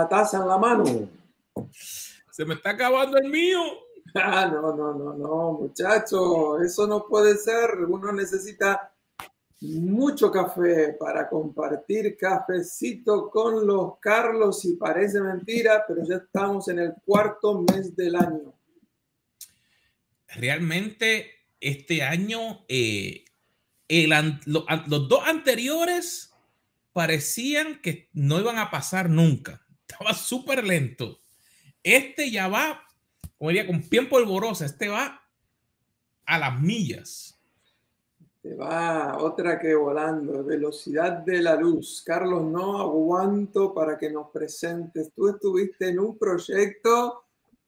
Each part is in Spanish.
la taza en la mano. Se me está acabando el mío. Ah, no, no, no, no, muchacho, eso no puede ser. Uno necesita mucho café para compartir cafecito con los Carlos y parece mentira, pero ya estamos en el cuarto mes del año. Realmente este año, eh, los dos anteriores parecían que no iban a pasar nunca. Estaba súper lento. Este ya va, como diría, con pie polvorosa. Este va a las millas. Te va otra que volando, velocidad de la luz. Carlos, no aguanto para que nos presentes. Tú estuviste en un proyecto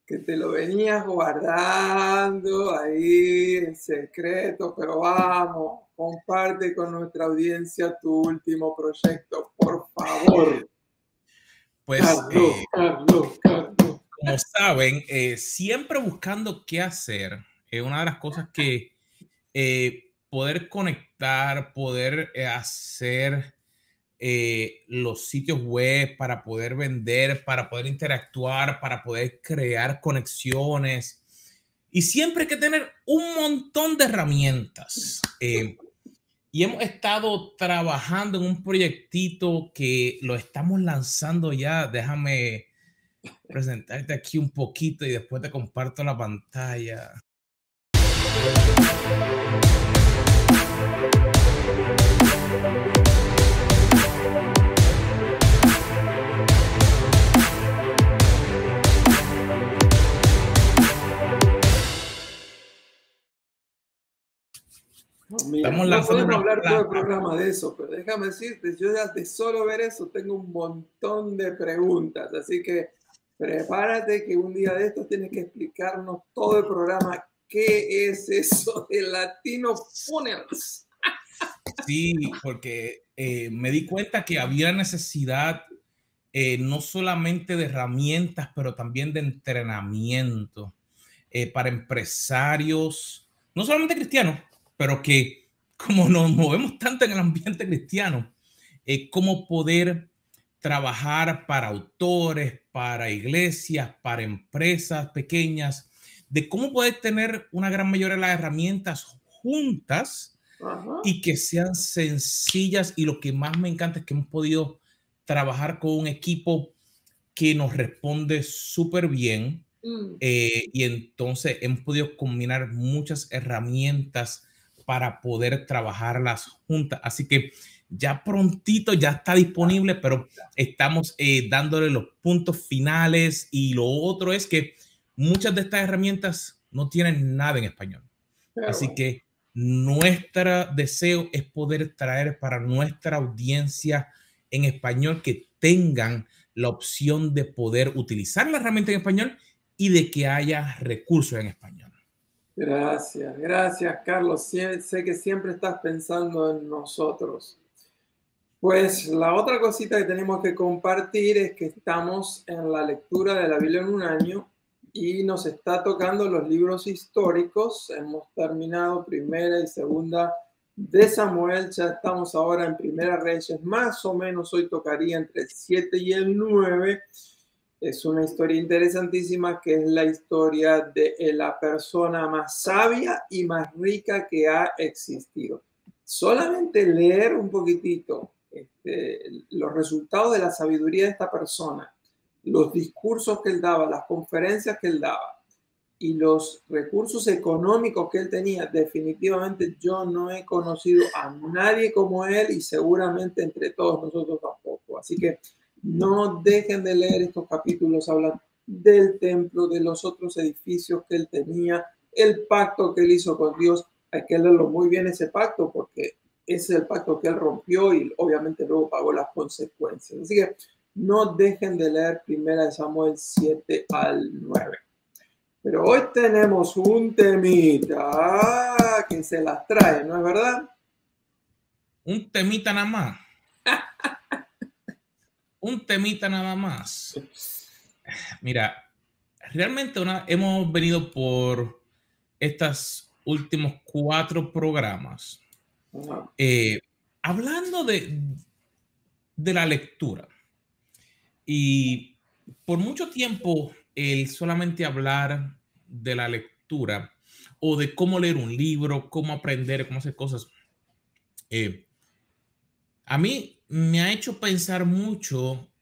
que te lo venías guardando ahí en secreto, pero vamos, comparte con nuestra audiencia tu último proyecto, por favor. Pues, Carlos, eh, Carlos, Carlos. como saben, eh, siempre buscando qué hacer, es una de las cosas que eh, poder conectar, poder eh, hacer eh, los sitios web para poder vender, para poder interactuar, para poder crear conexiones. Y siempre hay que tener un montón de herramientas. Y hemos estado trabajando en un proyectito que lo estamos lanzando ya. Déjame presentarte aquí un poquito y después te comparto la pantalla. Estamos no podemos hablar todo el programa de eso, pero déjame decirte, yo ya de solo ver eso tengo un montón de preguntas, así que prepárate que un día de estos tienes que explicarnos todo el programa, qué es eso de Latino Funnels. Sí, porque eh, me di cuenta que había necesidad eh, no solamente de herramientas, pero también de entrenamiento eh, para empresarios, no solamente cristianos, pero que como nos movemos tanto en el ambiente cristiano, cómo poder trabajar para autores, para iglesias, para empresas pequeñas, de cómo poder tener una gran mayoría de las herramientas juntas y que sean sencillas. Y lo que más me encanta es que hemos podido trabajar con un equipo que nos responde súper bien. Mm. Eh, y entonces hemos podido combinar muchas herramientas para poder trabajarlas juntas. Así que ya prontito ya está disponible, pero estamos eh, dándole los puntos finales. Y lo otro es que muchas de estas herramientas no tienen nada en español. Así que nuestro deseo es poder traer para nuestra audiencia en español que tengan la opción de poder utilizar la herramienta en español y de que haya recursos en español. Gracias, gracias Carlos. Sé que siempre estás pensando en nosotros. Pues la otra cosita que tenemos que compartir es que estamos en la lectura de la Biblia en un año y nos está tocando los libros históricos. Hemos terminado primera y segunda de Samuel, ya estamos ahora en Primera Reyes, más o menos hoy tocaría entre el 7 y el 9. Es una historia interesantísima que es la historia de la persona más sabia y más rica que ha existido. Solamente leer un poquitito este, los resultados de la sabiduría de esta persona los discursos que él daba, las conferencias que él daba y los recursos económicos que él tenía, definitivamente yo no he conocido a nadie como él y seguramente entre todos nosotros tampoco. Así que no dejen de leer estos capítulos, hablan del templo, de los otros edificios que él tenía, el pacto que él hizo con Dios. Hay que leerlo muy bien ese pacto porque es el pacto que él rompió y obviamente luego pagó las consecuencias. Así que no dejen de leer Primera de Samuel 7 al 9. Pero hoy tenemos un temita que se las trae, ¿no es verdad? Un temita nada más. un temita nada más. Mira, realmente una, hemos venido por estos últimos cuatro programas eh, hablando de, de la lectura. Y por mucho tiempo, el solamente hablar de la lectura o de cómo leer un libro, cómo aprender, cómo hacer cosas, eh, a mí me ha hecho pensar mucho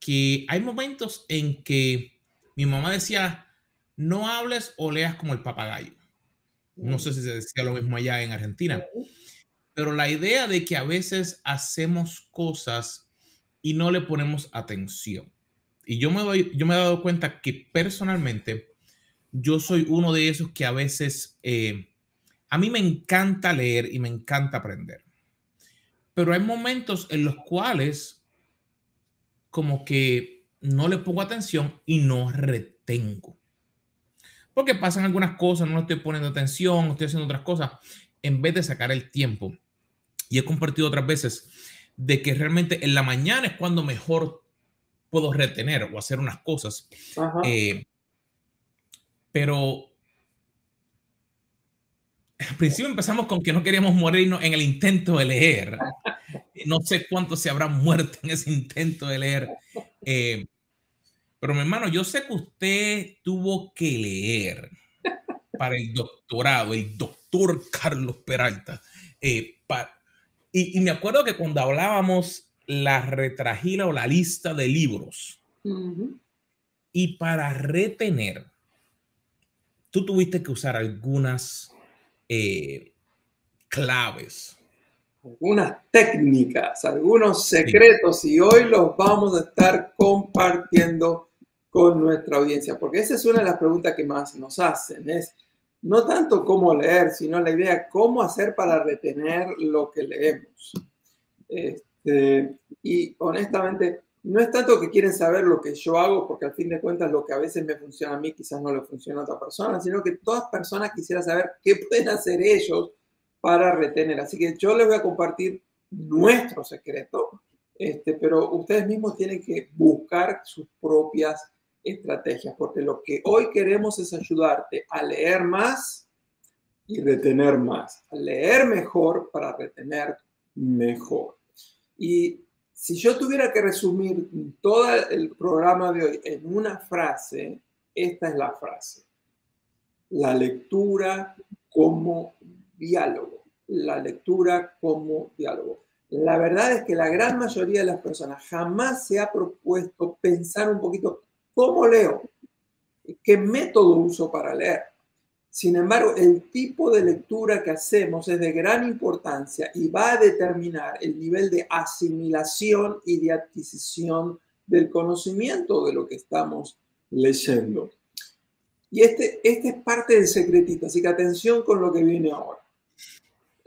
que hay momentos en que mi mamá decía, no hables o leas como el papagayo. No sé si se decía lo mismo allá en Argentina, pero la idea de que a veces hacemos cosas y no le ponemos atención. Y yo me, doy, yo me he dado cuenta que personalmente yo soy uno de esos que a veces, eh, a mí me encanta leer y me encanta aprender. Pero hay momentos en los cuales como que no le pongo atención y no retengo. Porque pasan algunas cosas, no estoy poniendo atención, estoy haciendo otras cosas, en vez de sacar el tiempo. Y he compartido otras veces de que realmente en la mañana es cuando mejor puedo retener o hacer unas cosas. Eh, pero al principio empezamos con que no queríamos morirnos en el intento de leer. No sé cuántos se habrán muerto en ese intento de leer. Eh, pero mi hermano, yo sé que usted tuvo que leer para el doctorado, el doctor Carlos Peralta. Eh, y, me acuerdo que cuando hablábamos la retragila o la lista de libros, y para retener, tú tuviste que usar algunas eh, claves. Algunas técnicas, algunos secretos y hoy los vamos a estar compartiendo con nuestra audiencia, porque esa es una de las preguntas que más nos hacen, es no tanto cómo leer, sino la idea cómo hacer para retener lo que leemos. Este, y honestamente, no es tanto que quieren saber lo que yo hago, porque al fin de cuentas lo que a veces me funciona a mí quizás no le funciona a otra persona, sino que todas personas quisieran saber qué pueden hacer ellos para retener. Así que yo les voy a compartir nuestro secreto, este, pero ustedes mismos tienen que buscar sus propias estrategias, porque lo que hoy queremos es ayudarte a leer más y retener más, a leer mejor para retener mejor. Y si yo tuviera que resumir todo el programa de hoy en una frase, esta es la frase. La lectura como diálogo. La lectura como diálogo. La verdad es que la gran mayoría de las personas jamás se ha propuesto pensar un poquito cómo leo, qué método uso para leer. Sin embargo, el tipo de lectura que hacemos es de gran importancia y va a determinar el nivel de asimilación y de adquisición del conocimiento de lo que estamos leyendo. Y este, este es parte del secretito, así que atención con lo que viene ahora.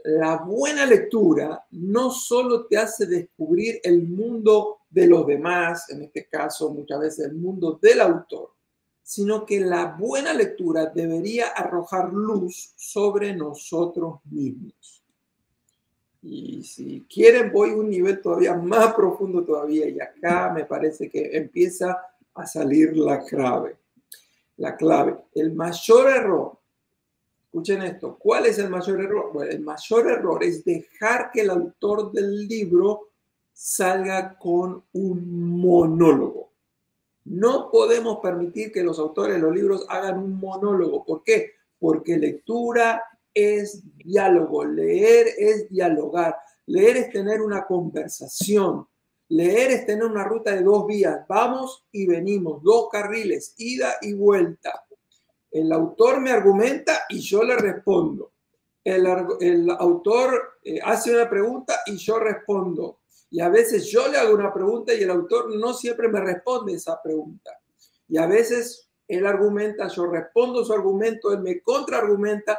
La buena lectura no solo te hace descubrir el mundo de los demás, en este caso muchas veces el mundo del autor, sino que la buena lectura debería arrojar luz sobre nosotros mismos. Y si quieren, voy a un nivel todavía más profundo todavía, y acá me parece que empieza a salir la clave. La clave, el mayor error, escuchen esto, ¿cuál es el mayor error? Bueno, el mayor error es dejar que el autor del libro salga con un monólogo. No podemos permitir que los autores de los libros hagan un monólogo. ¿Por qué? Porque lectura es diálogo, leer es dialogar, leer es tener una conversación, leer es tener una ruta de dos vías, vamos y venimos, dos carriles, ida y vuelta. El autor me argumenta y yo le respondo. El, autor eh, hace una pregunta y yo respondo. Y a veces yo le hago una pregunta y el autor no siempre me responde esa pregunta. Y a veces él argumenta, yo respondo su argumento, él me contraargumenta.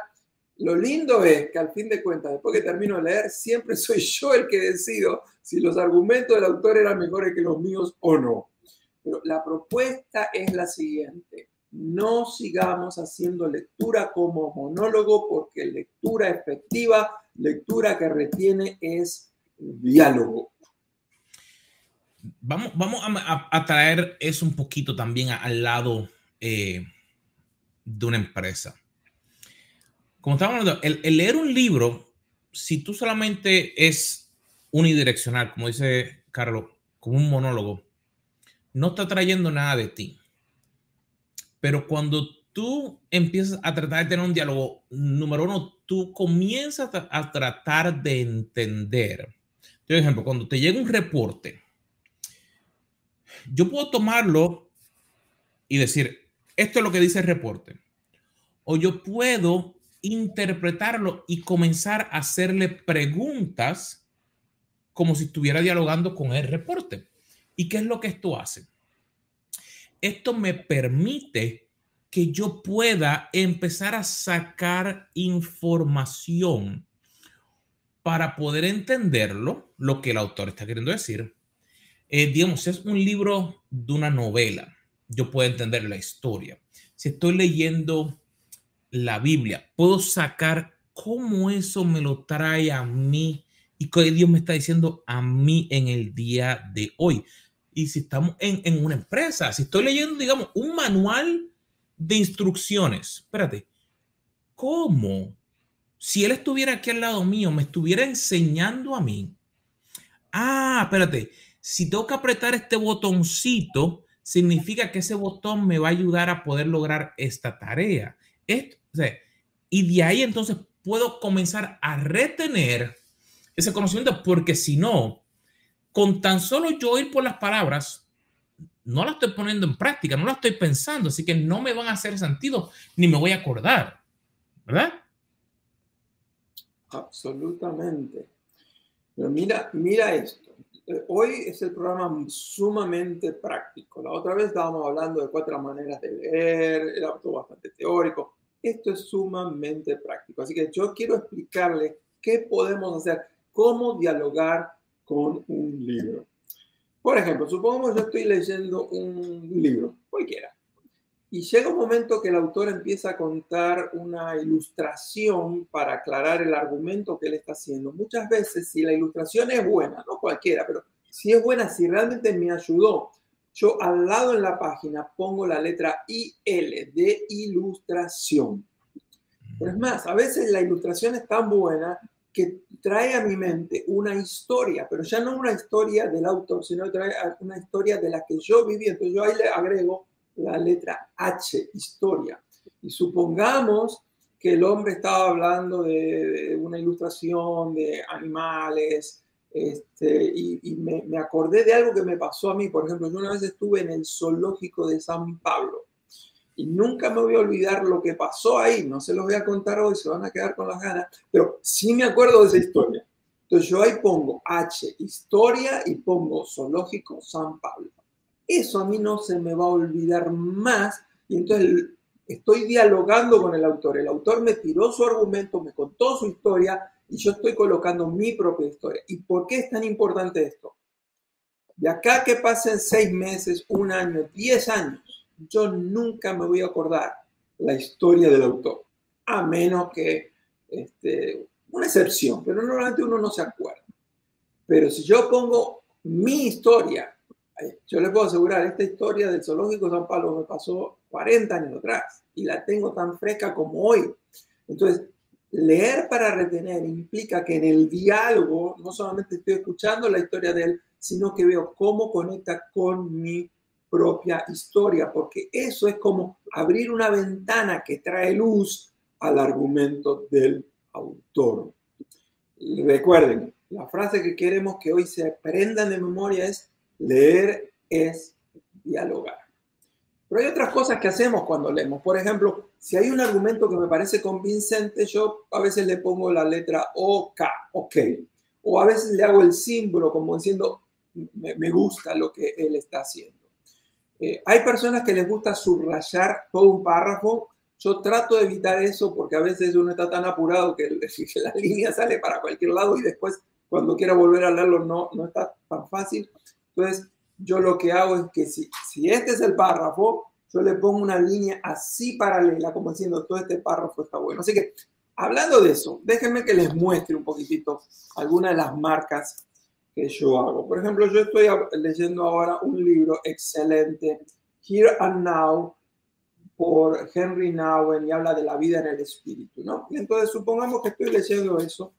Lo lindo es que al fin de cuentas, después que termino de leer, siempre soy yo el que decido si los argumentos del autor eran mejores que los míos o no. Pero la propuesta es la siguiente. No sigamos haciendo lectura como monólogo porque lectura efectiva, lectura que retiene es diálogo vamos, vamos a, traer eso un poquito también al lado eh, de una empresa. Como estamos hablando, el, leer un libro, si tú solamente es unidireccional, como dice Carlos, como un monólogo, no está trayendo nada de ti. Pero cuando tú empiezas a tratar de tener un diálogo, número uno, tú comienzas a tratar de entender. Por ejemplo, cuando te llega un reporte, yo puedo tomarlo y decir, esto es lo que dice el reporte. O yo puedo interpretarlo y comenzar a hacerle preguntas como si estuviera dialogando con el reporte. ¿Y qué es lo que esto hace? Esto me permite que yo pueda empezar a sacar información para poder entenderlo, lo que el autor está queriendo decir. Eh, digamos, es un libro de una novela, yo puedo entender la historia. Si estoy leyendo la Biblia, puedo sacar cómo eso me lo trae a mí y qué Dios me está diciendo a mí en el día de hoy. Y si estamos en, en una empresa, si estoy leyendo, digamos, un manual de instrucciones, espérate, ¿cómo? Si él estuviera aquí al lado mío, me estuviera enseñando a mí. Ah, espérate, si tengo que apretar este botoncito, significa que ese botón me va a ayudar a poder lograr esta tarea. Esto, y de ahí entonces puedo comenzar a retener ese conocimiento, porque si no, con tan solo yo ir por las palabras, no la estoy poniendo en práctica, no la estoy pensando, así que no me van a hacer sentido ni me voy a acordar, ¿verdad? Absolutamente. Pero mira, mira esto. Eh, hoy es el programa sumamente práctico. La otra vez estábamos hablando de cuatro maneras de leer, era todo bastante teórico. Esto es sumamente práctico. Así que yo quiero explicarle qué podemos hacer, cómo dialogar con un libro. Por ejemplo, supongamos yo estoy leyendo un libro, cualquiera, y llega un momento que el autor empieza a contar una ilustración para aclarar el argumento que él está haciendo. Muchas veces, si la ilustración es buena, no cualquiera, pero si es buena, si realmente me ayudó, yo al lado en la página pongo la letra IL de ilustración. Pero más, a veces la ilustración es tan buena que trae a mi mente una historia, pero ya no una historia del autor, sino trae una historia de la que yo viví. Entonces yo ahí le agrego la letra H, historia. Y supongamos que el hombre estaba hablando de, una ilustración de animales, este, y, me, me, acordé de algo que me pasó a mí. Por ejemplo, yo una vez estuve en el zoológico de San Pablo y nunca me voy a olvidar lo que pasó ahí. No se los voy a contar hoy, se van a quedar con las ganas, pero sí me acuerdo de esa historia. Entonces yo ahí pongo H, historia, y pongo zoológico San Pablo. Eso a mí no se me va a olvidar más y entonces estoy dialogando con el autor. El autor me tiró su argumento, me contó su historia y yo estoy colocando mi propia historia. ¿Y por qué es tan importante esto? De acá que pasen seis meses, un año, diez años, yo nunca me voy a acordar la historia del autor, a menos que este, una excepción, pero normalmente uno no se acuerda. Pero si yo pongo mi historia yo les puedo asegurar, esta historia del zoológico San Pablo me pasó 40 años atrás y la tengo tan fresca como hoy. Entonces, leer para retener implica que en el diálogo no solamente estoy escuchando la historia de él, sino que veo cómo conecta con mi propia historia, porque eso es como abrir una ventana que trae luz al argumento del autor. recuerden, la frase que queremos que hoy se aprendan de memoria es Leer es dialogar. Pero hay otras cosas que hacemos cuando leemos. Por ejemplo, si hay un argumento que me parece convincente, yo a veces le pongo la letra OK, OK. O a veces le hago el símbolo como diciendo, me, gusta lo que él está haciendo. Eh, hay personas que les gusta subrayar todo un párrafo. Yo trato de evitar eso porque a veces uno está tan apurado que, que la línea sale para cualquier lado y después cuando quiera volver a leerlo no, no está tan fácil. Entonces, yo lo que hago es que si, si este es el párrafo, yo le pongo una línea así paralela, como diciendo, todo este párrafo está bueno. Así que, hablando de eso, déjenme que les muestre un poquitito algunas de las marcas que yo hago. Por ejemplo, yo estoy leyendo ahora un libro excelente, Here and Now, por Henry Nowen, y habla de la vida en el espíritu, ¿no? Y entonces, supongamos que estoy leyendo eso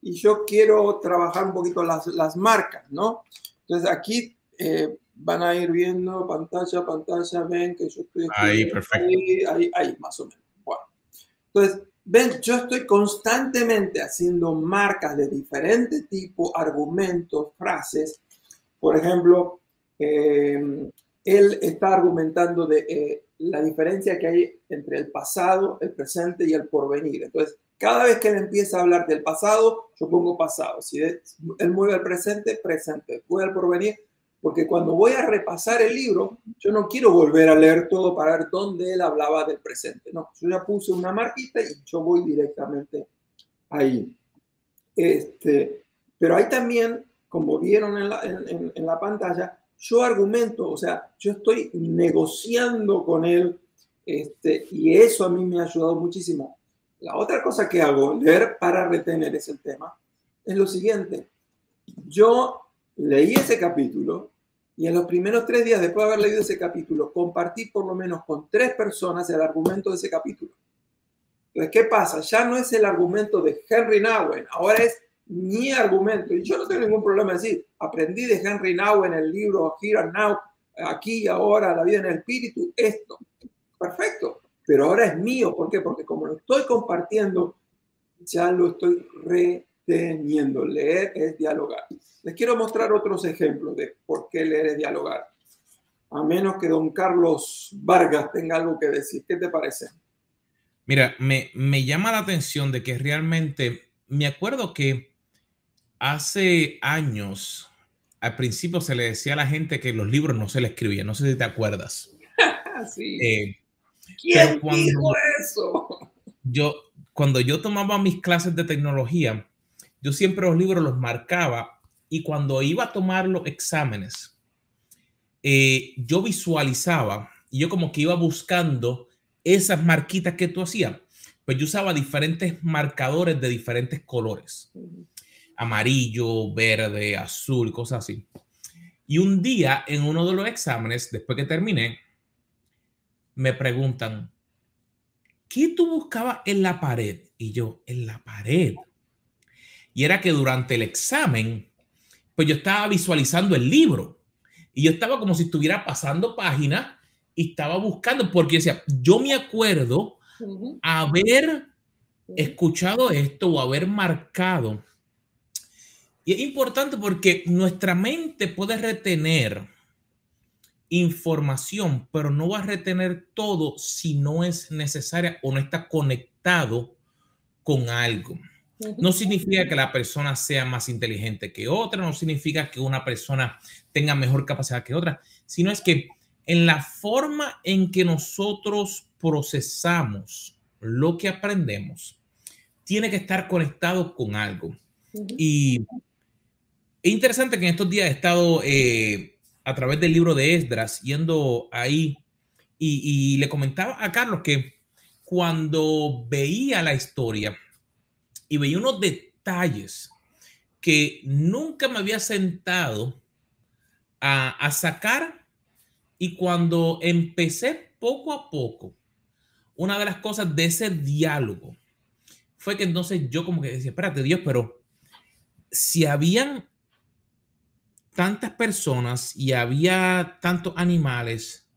y yo quiero trabajar un poquito las, las marcas, ¿no? Entonces aquí eh, van a ir viendo pantalla, pantalla, ven que yo estoy ahí, perfecto. Ahí, ahí, ahí, más o menos. Bueno. Entonces, ven, yo estoy constantemente haciendo marcas de diferentes tipos, argumentos, frases. Por ejemplo, eh, él está argumentando de eh, la diferencia que hay entre el pasado, el presente y el porvenir. Entonces, cada vez que él empieza a hablar del pasado, yo pongo pasado. Si él mueve al presente, presente. Mueve al porvenir, porque cuando voy a repasar el libro, yo no quiero volver a leer todo para ver dónde él hablaba del presente. No, yo ya puse una marquita y yo voy directamente ahí. Este, pero hay también, como vieron en la, en la pantalla, yo argumento, o sea, yo estoy negociando con él este, y eso a mí me ha ayudado muchísimo. La otra cosa que hago, leer para retener es el tema, es lo siguiente. Yo leí ese capítulo y en los primeros tres días después de haber leído ese capítulo, compartí por lo menos con tres personas el argumento de ese capítulo. Entonces, ¿qué pasa? Ya no es el argumento de Henry Nowen, ahora es mi argumento, y yo no tengo ningún problema en decir, aprendí de Henry Now en el libro Here and Now, aquí y ahora, la vida en el espíritu, esto. Perfecto, pero ahora es mío. ¿Por qué? Porque como lo estoy compartiendo, ya lo estoy reteniendo. Leer es dialogar. Les quiero mostrar otros ejemplos de por qué leer es dialogar. A menos que don Carlos Vargas tenga algo que decir. ¿Qué te parece? Mira, me, me llama la atención de que realmente, me acuerdo que hace años, al principio se le decía a la gente que los libros no se le escribían, no sé si te acuerdas. sí. Eh, ¿Quién dijo eso? Yo, cuando yo tomaba mis clases de tecnología, yo siempre los libros los marcaba y cuando iba a tomar los exámenes, eh, yo visualizaba y yo como que iba buscando esas marquitas que tú hacías. Pues yo usaba diferentes marcadores de diferentes colores amarillo, verde, azul, cosas así. Y un día en uno de los exámenes, después que terminé, me preguntan, ¿qué tú buscabas en la pared? Y yo, en la pared. Y era que durante el examen, pues yo estaba visualizando el libro. Y yo estaba como si estuviera pasando páginas y estaba buscando, porque decía, yo me acuerdo haber escuchado esto o haber marcado y es importante porque nuestra mente puede retener información, pero no va a retener todo si no es necesaria o no está conectado con algo. No significa que la persona sea más inteligente que otra, no significa que una persona tenga mejor capacidad que otra, sino es que en la forma en que nosotros procesamos lo que aprendemos, tiene que estar conectado con algo. Y es interesante que en estos días he estado eh, a través del libro de Esdras yendo ahí. Y, le comentaba a Carlos que cuando veía la historia y veía unos detalles que nunca me había sentado a, a sacar y cuando empecé poco a poco, una de las cosas de ese diálogo fue que entonces yo como que decía, espérate Dios, pero si habían tantas personas y había tantos animales,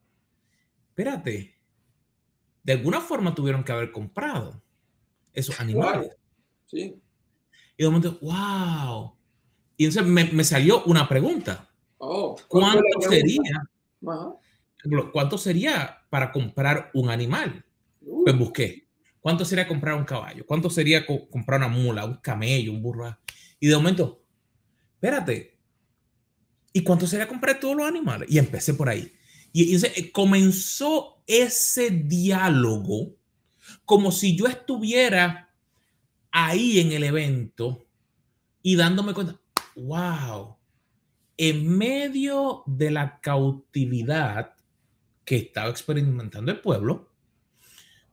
espérate, de alguna forma tuvieron que haber comprado esos animales. Sí. Y de momento, wow. Y entonces me, salió una pregunta. Oh, ¿Cuánto sería? ¿Cuánto sería para comprar un animal? Uh. Pues busqué. ¿Cuánto sería comprar un caballo? ¿Cuánto sería comprar una mula, un camello, un burro? Y de momento, espérate, ¿Y cuánto sería comprar todos los animales? Y empecé por ahí. Y, eh, comenzó ese diálogo como si yo estuviera ahí en el evento y dándome cuenta, wow, en medio de la cautividad que estaba experimentando el pueblo,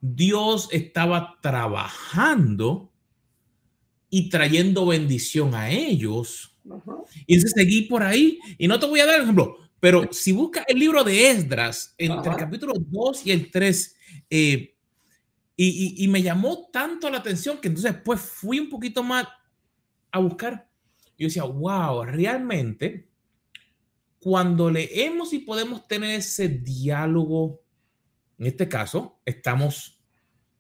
Dios estaba trabajando y trayendo bendición a ellos. Y entonces seguí por ahí y no te voy a dar el ejemplo, pero si buscas el libro de Esdras, entre el capítulo 2 y el 3, eh, y, y, me llamó tanto la atención que entonces pues fui un poquito más a buscar. Y yo decía, wow, realmente, cuando leemos y podemos tener ese diálogo, en este caso, estamos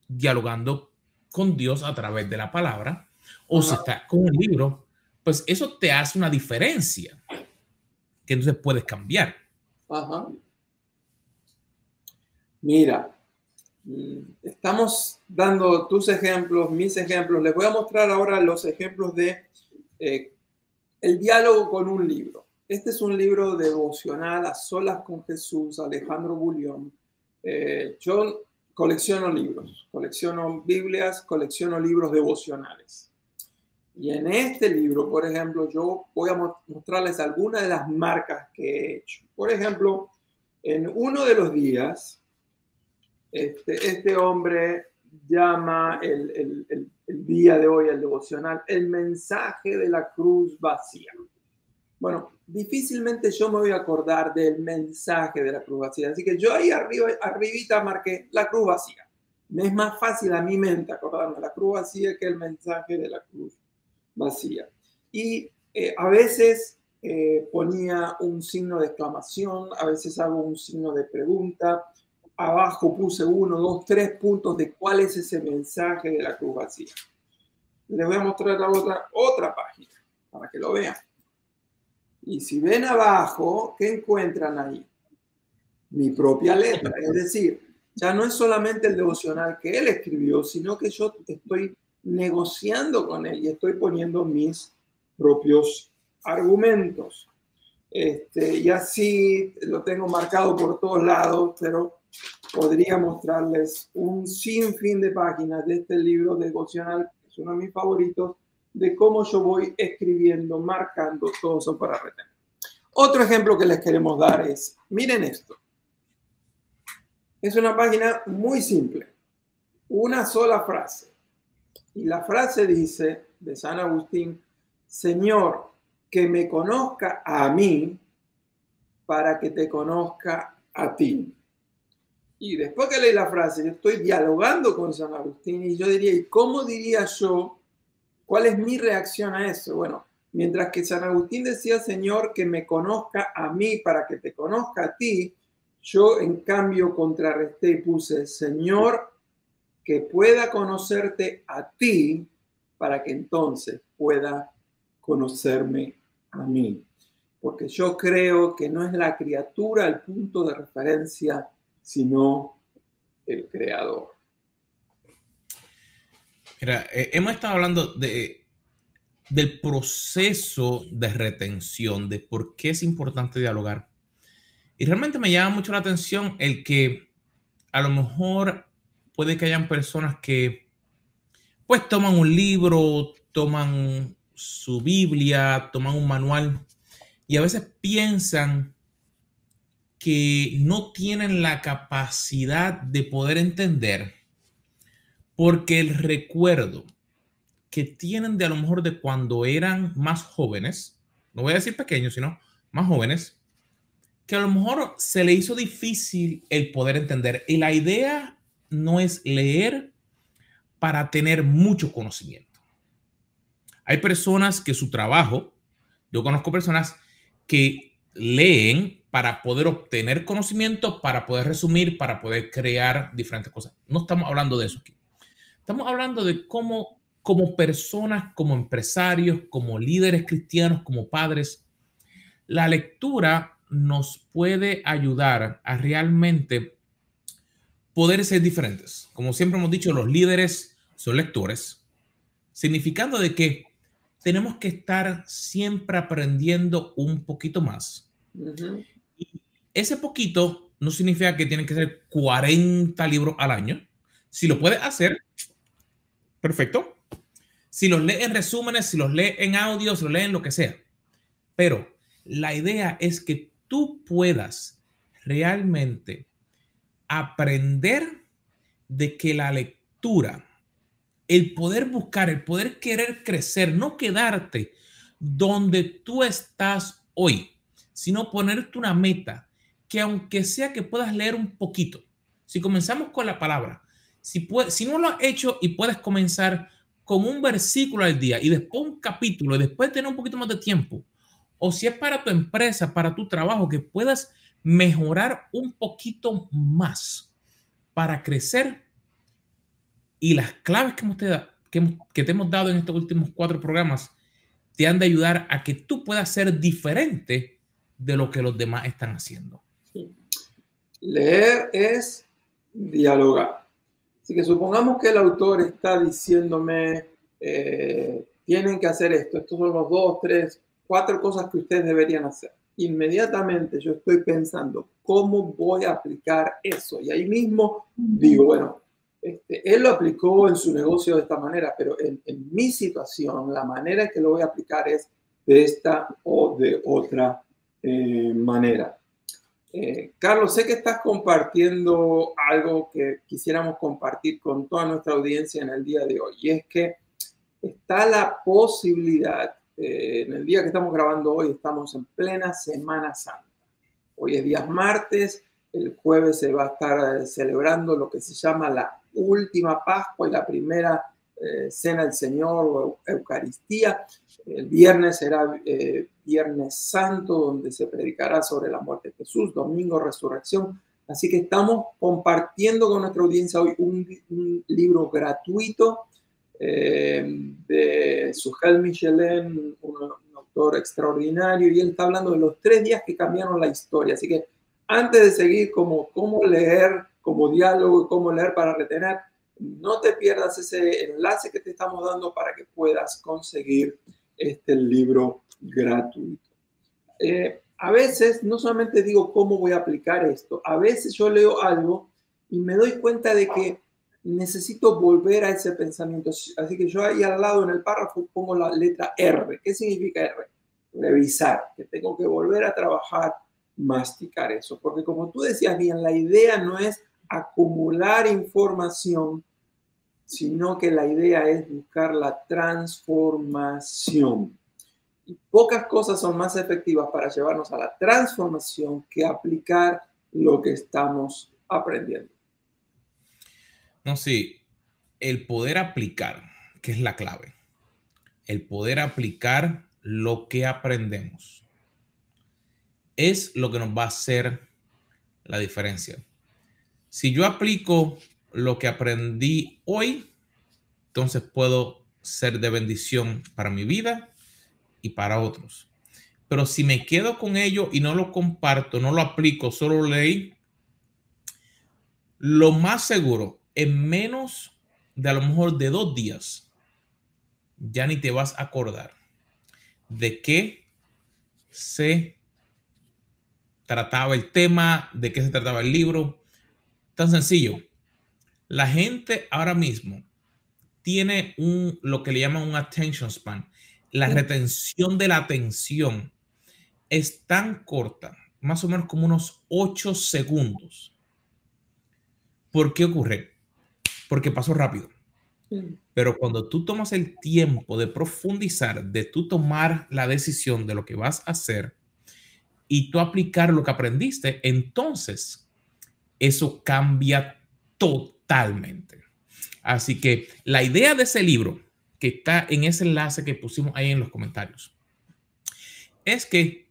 dialogando con Dios a través de la palabra, o si está con un libro, pues eso te hace una diferencia que entonces puedes cambiar. Ajá. Mira, mm, estamos dando tus ejemplos, mis ejemplos. Les voy a mostrar ahora los ejemplos de eh, el diálogo con un libro. Este es un libro devocional a solas con Jesús, Alejandro Bullión. Eh, yo colecciono libros, colecciono Biblias, colecciono libros devocionales. Y en este libro, por ejemplo, yo voy a mostrarles algunas de las marcas que he hecho. Por ejemplo, en uno de los días, este, este hombre llama el, el, día de hoy, el devocional, el mensaje de la cruz vacía. Bueno, difícilmente yo me voy a acordar del mensaje de la cruz vacía. Así que yo ahí arriba, arribita marqué la cruz vacía. Me es más fácil a mi mente acordarme de la cruz vacía que el mensaje de la cruz vacía. Y eh, a veces eh, ponía un signo de exclamación, a veces hago un signo de pregunta, abajo puse uno, dos, tres puntos de cuál es ese mensaje de la cruz vacía. Les voy a mostrar la otra, otra página para que lo vean. Y si ven abajo, ¿qué encuentran ahí? Mi propia letra. Es decir, ya no es solamente el devocional que él escribió, sino que yo estoy negociando con él y estoy poniendo mis propios argumentos. Este, y así lo tengo marcado por todos lados, pero podría mostrarles un sinfín de páginas de este libro devocional, que es uno de mis favoritos, de cómo yo voy escribiendo, marcando todo eso para retener. Otro ejemplo que les queremos dar es, miren esto. Es una página muy simple, una sola frase. Y la frase dice de San Agustín, Señor, que me conozca a mí para que te conozca a ti. Y después que leí la frase, yo estoy dialogando con San Agustín y yo diría, ¿y cómo diría yo? ¿Cuál es mi reacción a eso? Bueno, mientras que San Agustín decía, Señor, que me conozca a mí para que te conozca a ti, yo en cambio contrarresté y puse, Señor, que pueda conocerte a ti para que entonces pueda conocerme a mí. Porque yo creo que no es la criatura el punto de referencia sino el creador. Mira, eh, hemos estado hablando de, del proceso de retención, de por qué es importante dialogar. Y realmente me llama mucho la atención el que a lo mejor puede que hayan personas que pues toman un libro, toman su Biblia, toman un manual y a veces piensan que no tienen la capacidad de poder entender porque el recuerdo que tienen de a lo mejor de cuando eran más jóvenes, no voy a decir pequeños, sino más jóvenes, que a lo mejor se le hizo difícil el poder entender. Y la idea no es leer para tener mucho conocimiento. Hay personas que su trabajo, yo conozco personas que leen para poder obtener conocimiento, para poder resumir, para poder crear diferentes cosas. No estamos hablando de eso aquí. Estamos hablando de cómo, como personas, como empresarios, como líderes cristianos, como padres, la lectura nos puede ayudar a realmente poder ser diferentes. Como siempre hemos dicho, los líderes son lectores, significando de que tenemos que estar siempre aprendiendo un poquito más. Ese poquito no significa que tienen que ser 40 libros al año. Si lo puedes hacer, perfecto. Si los lee en resúmenes, si los lee en audio, si los lee en lo que sea. Pero la idea es que tú puedas realmente aprender de que la lectura, el poder buscar, el poder querer crecer, no quedarte donde tú estás hoy, sino ponerte una meta que aunque sea que puedas leer un poquito, si comenzamos con la palabra, si, no lo has hecho y puedes comenzar con un versículo al día y después un capítulo y después tener un poquito más de tiempo, o si es para tu empresa, para tu trabajo, que puedas mejorar un poquito más para crecer. Y las claves que, hemos te, que, te hemos dado en estos últimos cuatro programas te han de ayudar a que tú puedas ser diferente de lo que los demás están haciendo. Leer es dialogar. Así que supongamos que el autor está diciéndome, eh, tienen que hacer esto, estos son los dos, tres, cuatro cosas que ustedes deberían hacer. Inmediatamente yo estoy pensando, ¿cómo voy a aplicar eso? Y ahí mismo digo, bueno, este, él lo aplicó en su negocio de esta manera, pero en, mi situación, la manera que lo voy a aplicar es de esta o de otra eh, manera. Eh, Carlos, sé que estás compartiendo algo que quisiéramos compartir con toda nuestra audiencia en el día de hoy, y es que está la posibilidad, eh, en el día que estamos grabando hoy, estamos en plena Semana Santa. Hoy es día martes, el jueves se va a estar celebrando lo que se llama la última Pascua y la primera eh, Cena del Señor o Eucaristía. El viernes será eh, Viernes Santo, donde se predicará sobre la muerte de Jesús, domingo Resurrección. Así que estamos compartiendo con nuestra audiencia hoy un, libro gratuito eh, de Sujel Michelin, un, un autor extraordinario, y él está hablando de los tres días que cambiaron la historia. Así que antes de seguir como cómo leer, como diálogo cómo leer para retener, no te pierdas ese enlace que te estamos dando para que puedas conseguir este libro gratuito. Eh, a veces no solamente digo cómo voy a aplicar esto, a veces yo leo algo y me doy cuenta de que necesito volver a ese pensamiento. Así que yo ahí al lado en el párrafo pongo la letra R. ¿Qué significa R? Revisar, que tengo que volver a trabajar masticar eso. Porque como tú decías bien, la idea no es acumular información, sino que la idea es buscar la transformación. Y pocas cosas son más efectivas para llevarnos a la transformación que aplicar lo que estamos aprendiendo. Sí, el poder aplicar, que es la clave, el poder aplicar lo que aprendemos es lo que nos va a hacer la diferencia. Si yo aplico lo que aprendí hoy, entonces puedo ser de bendición para mi vida y para otros. Pero si me quedo con ello y no lo comparto, no lo aplico, solo leí, lo más seguro, en menos de a lo mejor de dos días, ya ni te vas a acordar de qué se trataba el tema, de qué se trataba el libro. Tan sencillo. La gente ahora mismo tiene un, lo que le llaman un attention span. La retención de la atención es tan corta, más o menos como unos 8 segundos. ¿Por qué ocurre? Porque pasó rápido. Pero cuando tú tomas el tiempo de profundizar, de tú tomar la decisión de lo que vas a hacer, y tú aplicar lo que aprendiste, entonces eso cambia totalmente. Así que la idea de ese libro, que está en ese enlace que pusimos ahí en los comentarios, es que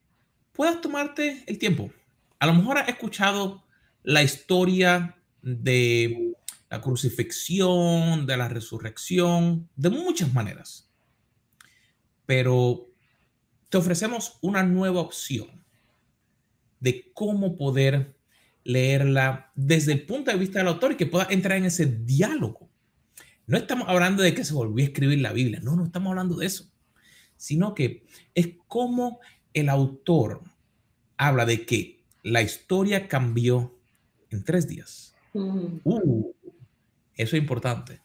puedas tomarte el tiempo. A lo mejor has escuchado la historia de la crucifixión, de la resurrección, de muchas maneras. Pero te ofrecemos una nueva opción de cómo poder leerla desde el punto de vista del autor y que pueda entrar en ese diálogo. No estamos hablando de que se volvió a escribir la Biblia, no, no estamos hablando de eso, sino que es como el autor habla de que la historia cambió en tres días. Uh, eso es importante.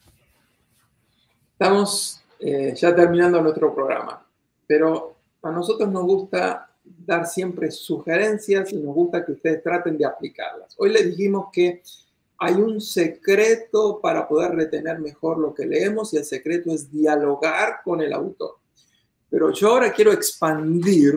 Estamos eh, ya terminando nuestro programa, pero a nosotros nos gusta dar siempre sugerencias y nos gusta que ustedes traten de aplicarlas. Hoy les dijimos que hay un secreto para poder retener mejor lo que leemos y el secreto es dialogar con el autor. Pero yo ahora quiero expandir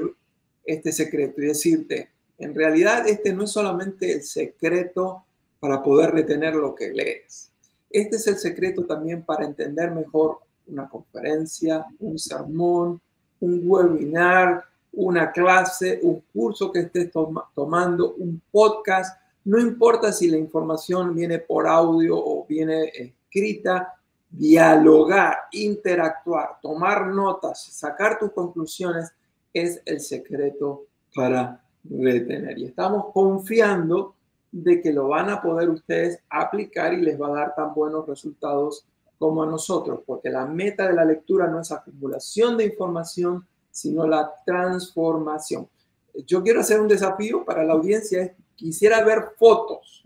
este secreto y decirte, en realidad este no es solamente el secreto para poder retener lo que lees. Este es el secreto también para entender mejor una conferencia, un sermón, un webinar, una clase, un curso que estés tomando, un podcast. No importa si la información viene por audio o viene escrita, dialogar, interactuar, tomar notas, sacar tus conclusiones es el secreto para retener. Y estamos confiando de que lo van a poder ustedes aplicar y les va a dar tan buenos resultados como a nosotros, porque la meta de la lectura no es acumulación de información, sino la transformación. Yo quiero hacer un desafío para la audiencia, quisiera ver fotos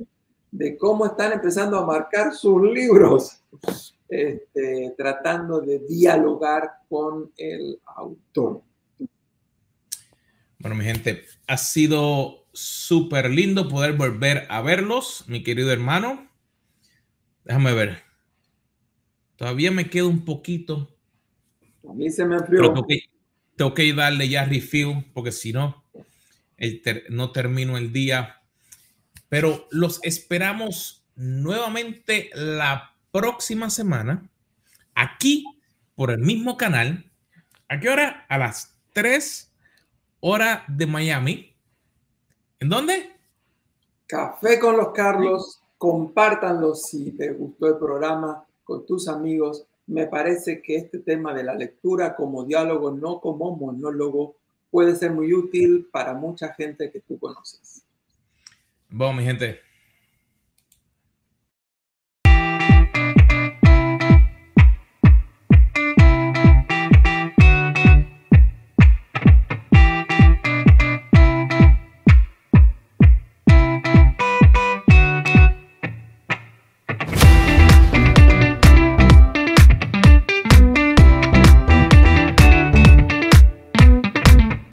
de cómo están empezando a marcar sus libros, este, tratando de dialogar con el autor. Bueno, mi gente, ha sido súper lindo poder volver a verlos, mi querido hermano. Déjame ver. Todavía me queda un poquito. A mí se me enfrió. tengo, que, darle ya refill porque si no, no termino el día. Pero los esperamos nuevamente la próxima semana aquí por el mismo canal. ¿A qué hora? A las 3 horas de Miami. ¿En dónde? Café con los Carlos. Compártanlo si te gustó el programa con tus amigos. Me parece que este tema de la lectura como diálogo, no como monólogo, puede ser muy útil para mucha gente que tú conoces. Bueno, mi gente,